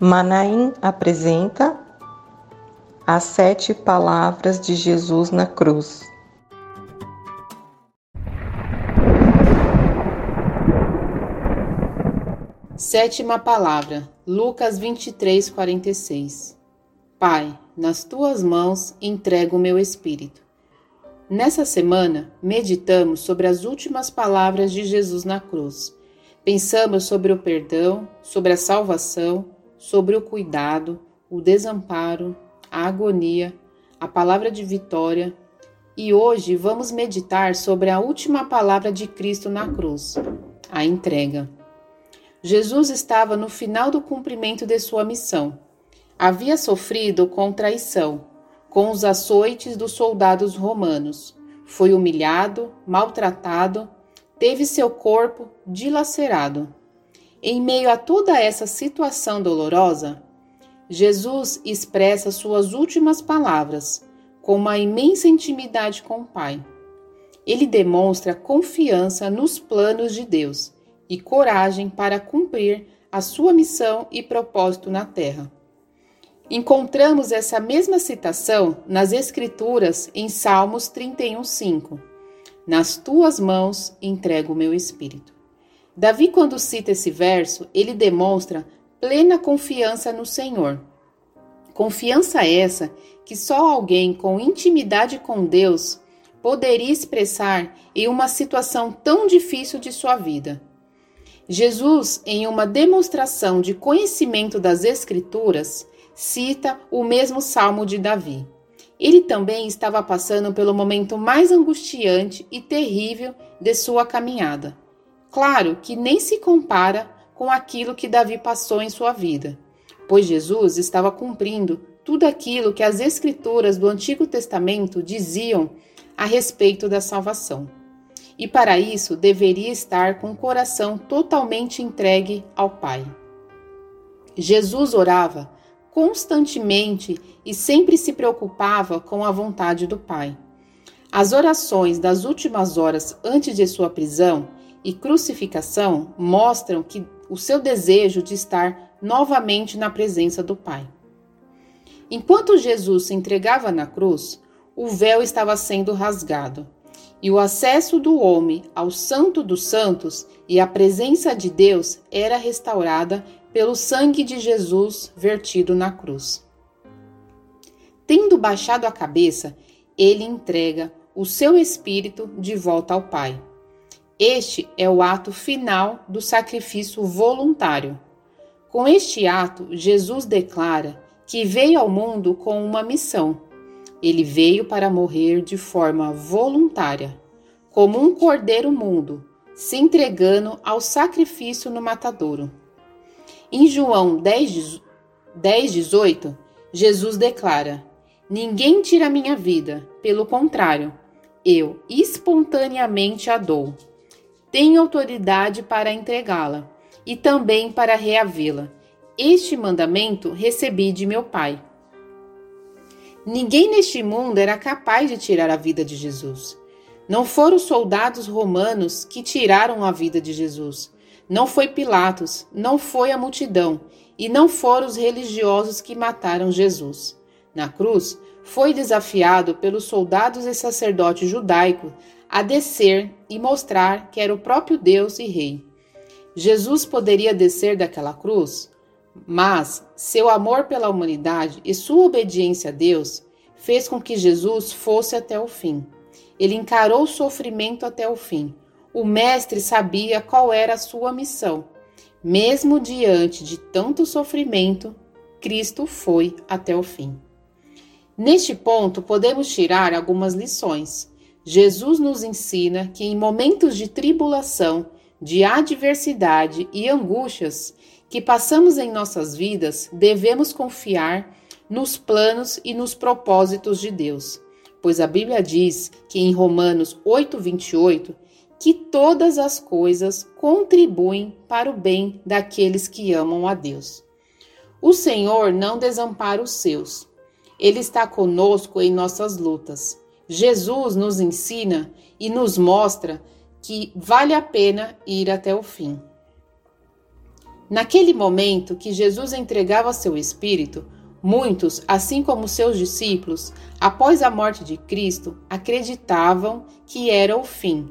Manaim apresenta as sete palavras de Jesus na cruz. Sétima palavra, Lucas 23, 46. Pai, nas tuas mãos entrego o meu espírito. Nessa semana, meditamos sobre as últimas palavras de Jesus na cruz. Pensamos sobre o perdão, sobre a salvação, sobre o cuidado, o desamparo, a agonia, a palavra de vitória. E hoje vamos meditar sobre a última palavra de Cristo na cruz, a entrega. Jesus estava no final do cumprimento de sua missão. Havia sofrido com traição, com os açoites dos soldados romanos. Foi humilhado, maltratado, teve seu corpo dilacerado. Em meio a toda essa situação dolorosa, Jesus expressa suas últimas palavras com uma imensa intimidade com o Pai. Ele demonstra confiança nos planos de Deus e coragem para cumprir a sua missão e propósito na terra. Encontramos essa mesma citação nas Escrituras em Salmos 31:5. Nas tuas mãos entrego o meu espírito. Davi, quando cita esse verso, ele demonstra plena confiança no Senhor. Confiança essa que só alguém com intimidade com Deus poderia expressar em uma situação tão difícil de sua vida. Jesus, em uma demonstração de conhecimento das Escrituras, cita o mesmo salmo de Davi. Ele também estava passando pelo momento mais angustiante e terrível de sua caminhada. Claro que nem se compara com aquilo que Davi passou em sua vida, pois Jesus estava cumprindo tudo aquilo que as Escrituras do Antigo Testamento diziam a respeito da salvação. E para isso deveria estar com o coração totalmente entregue ao Pai. Jesus orava constantemente e sempre se preocupava com a vontade do Pai. As orações das últimas horas antes de sua prisão e crucificação mostram que o seu desejo de estar novamente na presença do Pai. Enquanto Jesus se entregava na cruz, o véu estava sendo rasgado, e o acesso do homem ao Santo dos Santos e a presença de Deus era restaurada pelo sangue de Jesus vertido na cruz. Tendo baixado a cabeça, ele entrega o seu espírito de volta ao Pai. Este é o ato final do sacrifício voluntário. Com este ato, Jesus declara que veio ao mundo com uma missão. Ele veio para morrer de forma voluntária, como um cordeiro mudo, se entregando ao sacrifício no matadouro. Em João 10, 10 18, Jesus declara: Ninguém tira minha vida, pelo contrário, eu espontaneamente a dou tenho autoridade para entregá-la e também para reavê-la. Este mandamento recebi de meu Pai. Ninguém neste mundo era capaz de tirar a vida de Jesus. Não foram os soldados romanos que tiraram a vida de Jesus. Não foi Pilatos, não foi a multidão, e não foram os religiosos que mataram Jesus. Na cruz, foi desafiado pelos soldados e sacerdotes judaicos a descer e mostrar que era o próprio Deus e Rei. Jesus poderia descer daquela cruz, mas seu amor pela humanidade e sua obediência a Deus fez com que Jesus fosse até o fim. Ele encarou o sofrimento até o fim. O Mestre sabia qual era a sua missão. Mesmo diante de tanto sofrimento, Cristo foi até o fim. Neste ponto, podemos tirar algumas lições. Jesus nos ensina que em momentos de tribulação, de adversidade e angústias que passamos em nossas vidas, devemos confiar nos planos e nos propósitos de Deus, pois a Bíblia diz que em Romanos 8:28 que todas as coisas contribuem para o bem daqueles que amam a Deus. O Senhor não desampara os seus. Ele está conosco em nossas lutas. Jesus nos ensina e nos mostra que vale a pena ir até o fim. Naquele momento que Jesus entregava seu espírito, muitos, assim como seus discípulos, após a morte de Cristo, acreditavam que era o fim,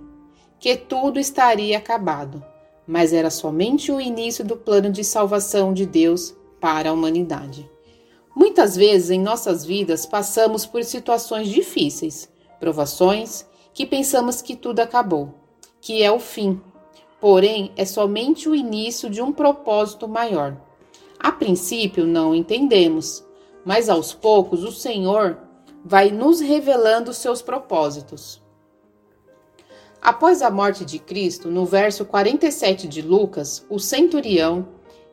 que tudo estaria acabado, mas era somente o início do plano de salvação de Deus para a humanidade. Muitas vezes em nossas vidas passamos por situações difíceis, provações, que pensamos que tudo acabou, que é o fim. Porém, é somente o início de um propósito maior. A princípio não entendemos, mas aos poucos o Senhor vai nos revelando seus propósitos. Após a morte de Cristo, no verso 47 de Lucas, o centurião,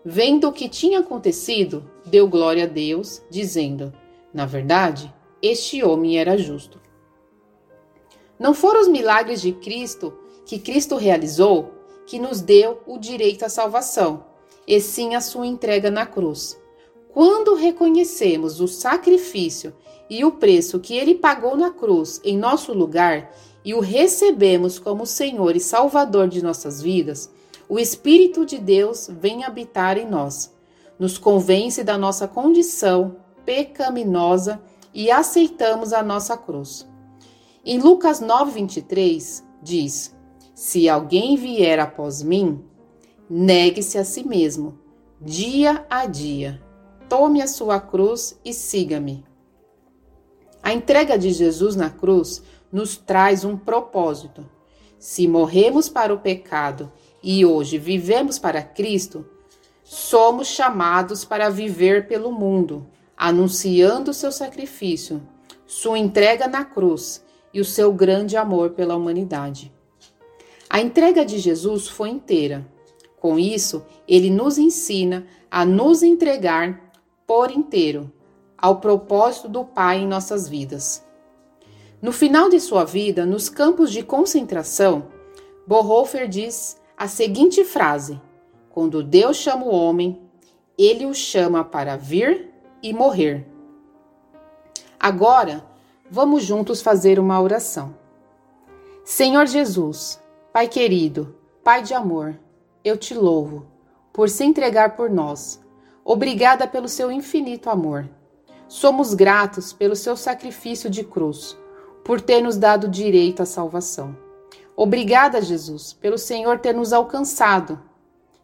vendo o que tinha acontecido, deu glória a Deus, dizendo: Na verdade, este homem era justo. Não foram os milagres de Cristo que Cristo realizou que nos deu o direito à salvação, e sim a sua entrega na cruz. Quando reconhecemos o sacrifício e o preço que ele pagou na cruz em nosso lugar e o recebemos como Senhor e Salvador de nossas vidas, o Espírito de Deus vem habitar em nós, nos convence da nossa condição pecaminosa e aceitamos a nossa cruz. Em Lucas 9:23 diz: Se alguém vier após mim, negue-se a si mesmo, dia a dia. Tome a sua cruz e siga-me. A entrega de Jesus na cruz nos traz um propósito. Se morremos para o pecado e hoje vivemos para Cristo, somos chamados para viver pelo mundo, anunciando seu sacrifício, sua entrega na cruz e o seu grande amor pela humanidade. A entrega de Jesus foi inteira. Com isso, ele nos ensina a nos entregar por inteiro ao propósito do Pai em nossas vidas. No final de sua vida, nos campos de concentração, Bonhoeffer diz a seguinte frase: Quando Deus chama o homem, ele o chama para vir e morrer. Agora, vamos juntos fazer uma oração. Senhor Jesus, Pai querido, Pai de amor, eu te louvo por se entregar por nós. Obrigada pelo seu infinito amor. Somos gratos pelo seu sacrifício de cruz por ter nos dado direito à salvação. Obrigada, Jesus, pelo Senhor ter nos alcançado.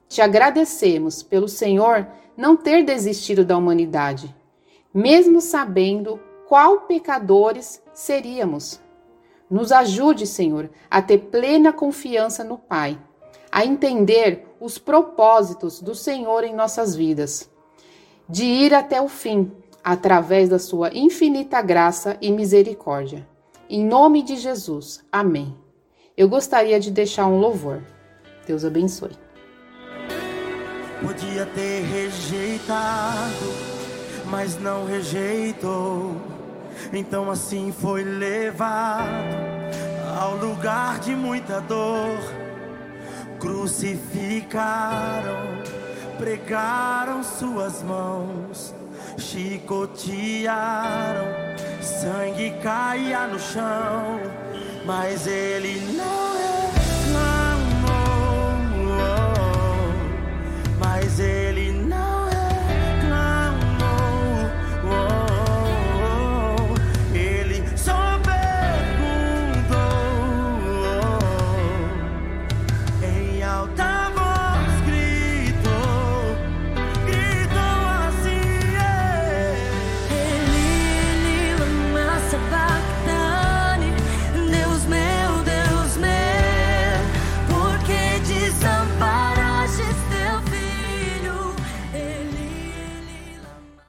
Te agradecemos pelo Senhor não ter desistido da humanidade, mesmo sabendo qual pecadores seríamos. Nos ajude, Senhor, a ter plena confiança no Pai, a entender os propósitos do Senhor em nossas vidas, de ir até o fim, através da Sua infinita graça e misericórdia. Em nome de Jesus. Amém. Eu gostaria de deixar um louvor. Deus abençoe. Podia ter rejeitado, mas não rejeitou. Então assim foi levado ao lugar de muita dor. Crucificaram, pregaram suas mãos, chicotearam sangue caía no chão, mas ele não